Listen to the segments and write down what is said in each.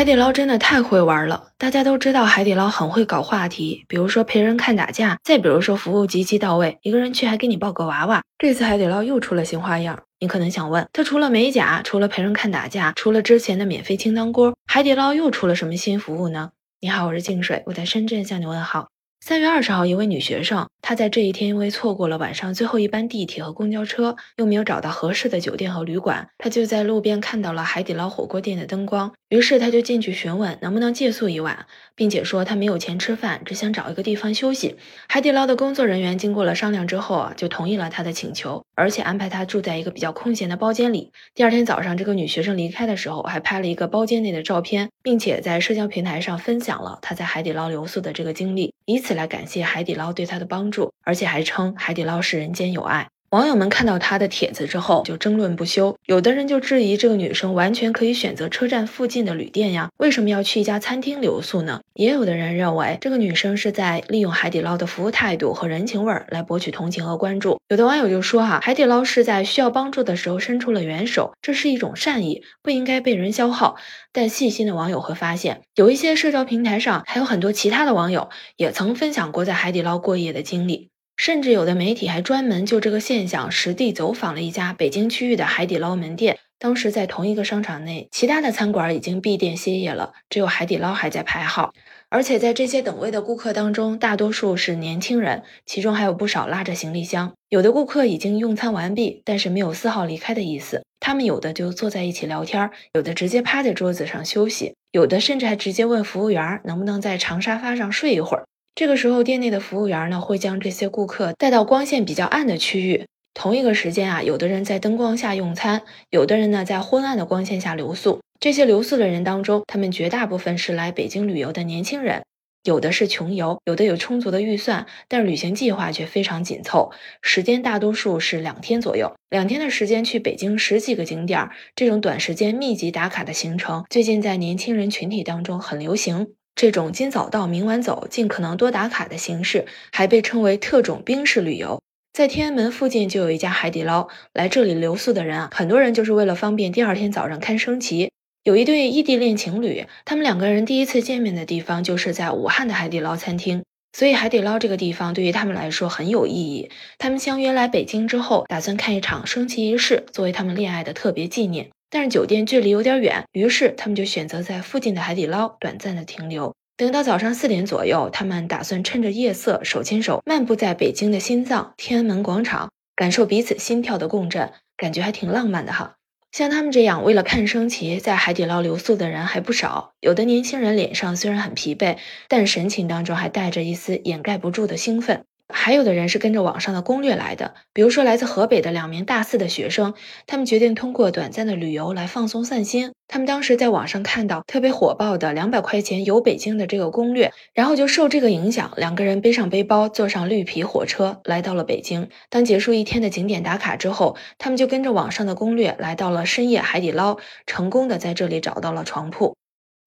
海底捞真的太会玩了，大家都知道海底捞很会搞话题，比如说陪人看打架，再比如说服务极其到位，一个人去还给你抱个娃娃。这次海底捞又出了新花样，你可能想问，他除了美甲，除了陪人看打架，除了之前的免费清汤锅，海底捞又出了什么新服务呢？你好，我是静水，我在深圳向你问好。三月二十号，一位女学生，她在这一天因为错过了晚上最后一班地铁和公交车，又没有找到合适的酒店和旅馆，她就在路边看到了海底捞火锅店的灯光，于是她就进去询问能不能借宿一晚，并且说她没有钱吃饭，只想找一个地方休息。海底捞的工作人员经过了商量之后啊，就同意了她的请求，而且安排她住在一个比较空闲的包间里。第二天早上，这个女学生离开的时候，还拍了一个包间内的照片，并且在社交平台上分享了她在海底捞留宿的这个经历，以此。来感谢海底捞对他的帮助，而且还称海底捞是人间有爱。网友们看到他的帖子之后就争论不休，有的人就质疑这个女生完全可以选择车站附近的旅店呀，为什么要去一家餐厅留宿呢？也有的人认为这个女生是在利用海底捞的服务态度和人情味儿来博取同情和关注。有的网友就说哈，海底捞是在需要帮助的时候伸出了援手，这是一种善意，不应该被人消耗。但细心的网友会发现，有一些社交平台上还有很多其他的网友也曾分享过在海底捞过夜的经历。甚至有的媒体还专门就这个现象实地走访了一家北京区域的海底捞门店。当时在同一个商场内，其他的餐馆已经闭店歇业了，只有海底捞还在排号。而且在这些等位的顾客当中，大多数是年轻人，其中还有不少拉着行李箱。有的顾客已经用餐完毕，但是没有丝毫离开的意思。他们有的就坐在一起聊天，有的直接趴在桌子上休息，有的甚至还直接问服务员能不能在长沙发上睡一会儿。这个时候，店内的服务员呢会将这些顾客带到光线比较暗的区域。同一个时间啊，有的人在灯光下用餐，有的人呢在昏暗的光线下留宿。这些留宿的人当中，他们绝大部分是来北京旅游的年轻人，有的是穷游，有的有充足的预算，但旅行计划却非常紧凑。时间大多数是两天左右，两天的时间去北京十几个景点，这种短时间密集打卡的行程，最近在年轻人群体当中很流行。这种今早到明晚走，尽可能多打卡的形式，还被称为特种兵式旅游。在天安门附近就有一家海底捞，来这里留宿的人啊，很多人就是为了方便第二天早上看升旗。有一对异地恋情侣，他们两个人第一次见面的地方就是在武汉的海底捞餐厅，所以海底捞这个地方对于他们来说很有意义。他们相约来北京之后，打算看一场升旗仪式，作为他们恋爱的特别纪念。但是酒店距离有点远，于是他们就选择在附近的海底捞短暂的停留。等到早上四点左右，他们打算趁着夜色手牵手漫步在北京的心脏天安门广场，感受彼此心跳的共振，感觉还挺浪漫的哈。像他们这样为了看升旗在海底捞留宿的人还不少，有的年轻人脸上虽然很疲惫，但神情当中还带着一丝掩盖不住的兴奋。还有的人是跟着网上的攻略来的，比如说来自河北的两名大四的学生，他们决定通过短暂的旅游来放松散心。他们当时在网上看到特别火爆的两百块钱游北京的这个攻略，然后就受这个影响，两个人背上背包，坐上绿皮火车来到了北京。当结束一天的景点打卡之后，他们就跟着网上的攻略来到了深夜海底捞，成功的在这里找到了床铺。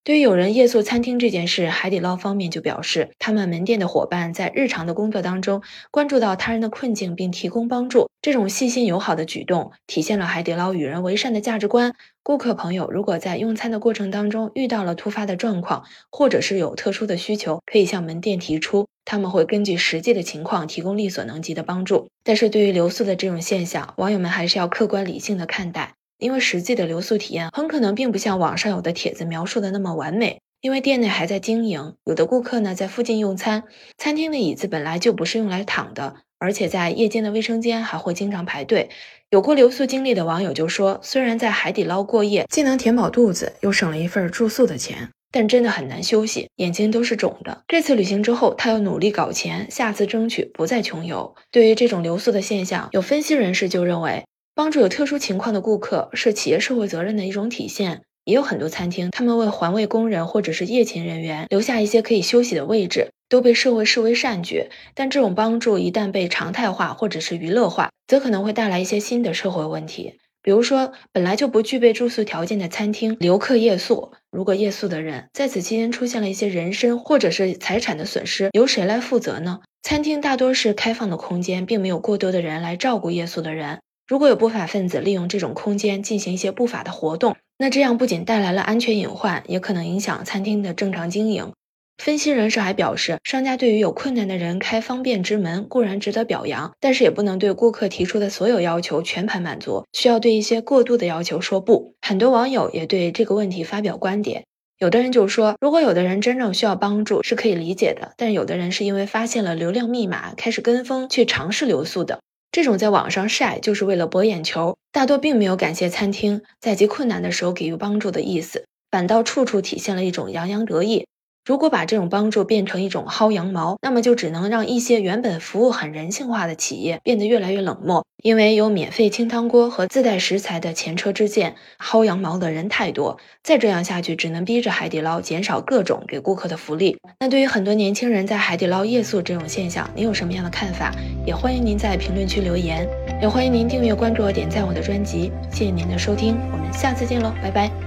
对于有人夜宿餐厅这件事，海底捞方面就表示，他们门店的伙伴在日常的工作当中关注到他人的困境并提供帮助，这种细心友好的举动体现了海底捞与人为善的价值观。顾客朋友如果在用餐的过程当中遇到了突发的状况，或者是有特殊的需求，可以向门店提出，他们会根据实际的情况提供力所能及的帮助。但是对于留宿的这种现象，网友们还是要客观理性的看待。因为实际的留宿体验很可能并不像网上有的帖子描述的那么完美，因为店内还在经营，有的顾客呢在附近用餐，餐厅的椅子本来就不是用来躺的，而且在夜间的卫生间还会经常排队。有过留宿经历的网友就说，虽然在海底捞过夜既能填饱肚子，又省了一份住宿的钱，但真的很难休息，眼睛都是肿的。这次旅行之后，他要努力搞钱，下次争取不再穷游。对于这种留宿的现象，有分析人士就认为。帮助有特殊情况的顾客是企业社会责任的一种体现。也有很多餐厅，他们为环卫工人或者是夜勤人员留下一些可以休息的位置，都被社会视为善举。但这种帮助一旦被常态化或者是娱乐化，则可能会带来一些新的社会问题。比如说，本来就不具备住宿条件的餐厅留客夜宿，如果夜宿的人在此期间出现了一些人身或者是财产的损失，由谁来负责呢？餐厅大多是开放的空间，并没有过多的人来照顾夜宿的人。如果有不法分子利用这种空间进行一些不法的活动，那这样不仅带来了安全隐患，也可能影响餐厅的正常经营。分析人士还表示，商家对于有困难的人开方便之门固然值得表扬，但是也不能对顾客提出的所有要求全盘满足，需要对一些过度的要求说不。很多网友也对这个问题发表观点，有的人就说，如果有的人真正需要帮助是可以理解的，但有的人是因为发现了流量密码，开始跟风去尝试留宿的，这种在网上晒就是为了博眼球，大多并没有感谢餐厅在极困难的时候给予帮助的意思，反倒处处体现了一种洋洋得意。如果把这种帮助变成一种薅羊毛，那么就只能让一些原本服务很人性化的企业变得越来越冷漠。因为有免费清汤锅和自带食材的前车之鉴，薅羊毛的人太多。再这样下去，只能逼着海底捞减少各种给顾客的福利。那对于很多年轻人在海底捞夜宿这种现象，你有什么样的看法？也欢迎您在评论区留言，也欢迎您订阅、关注、点赞我的专辑。谢谢您的收听，我们下次见喽，拜拜。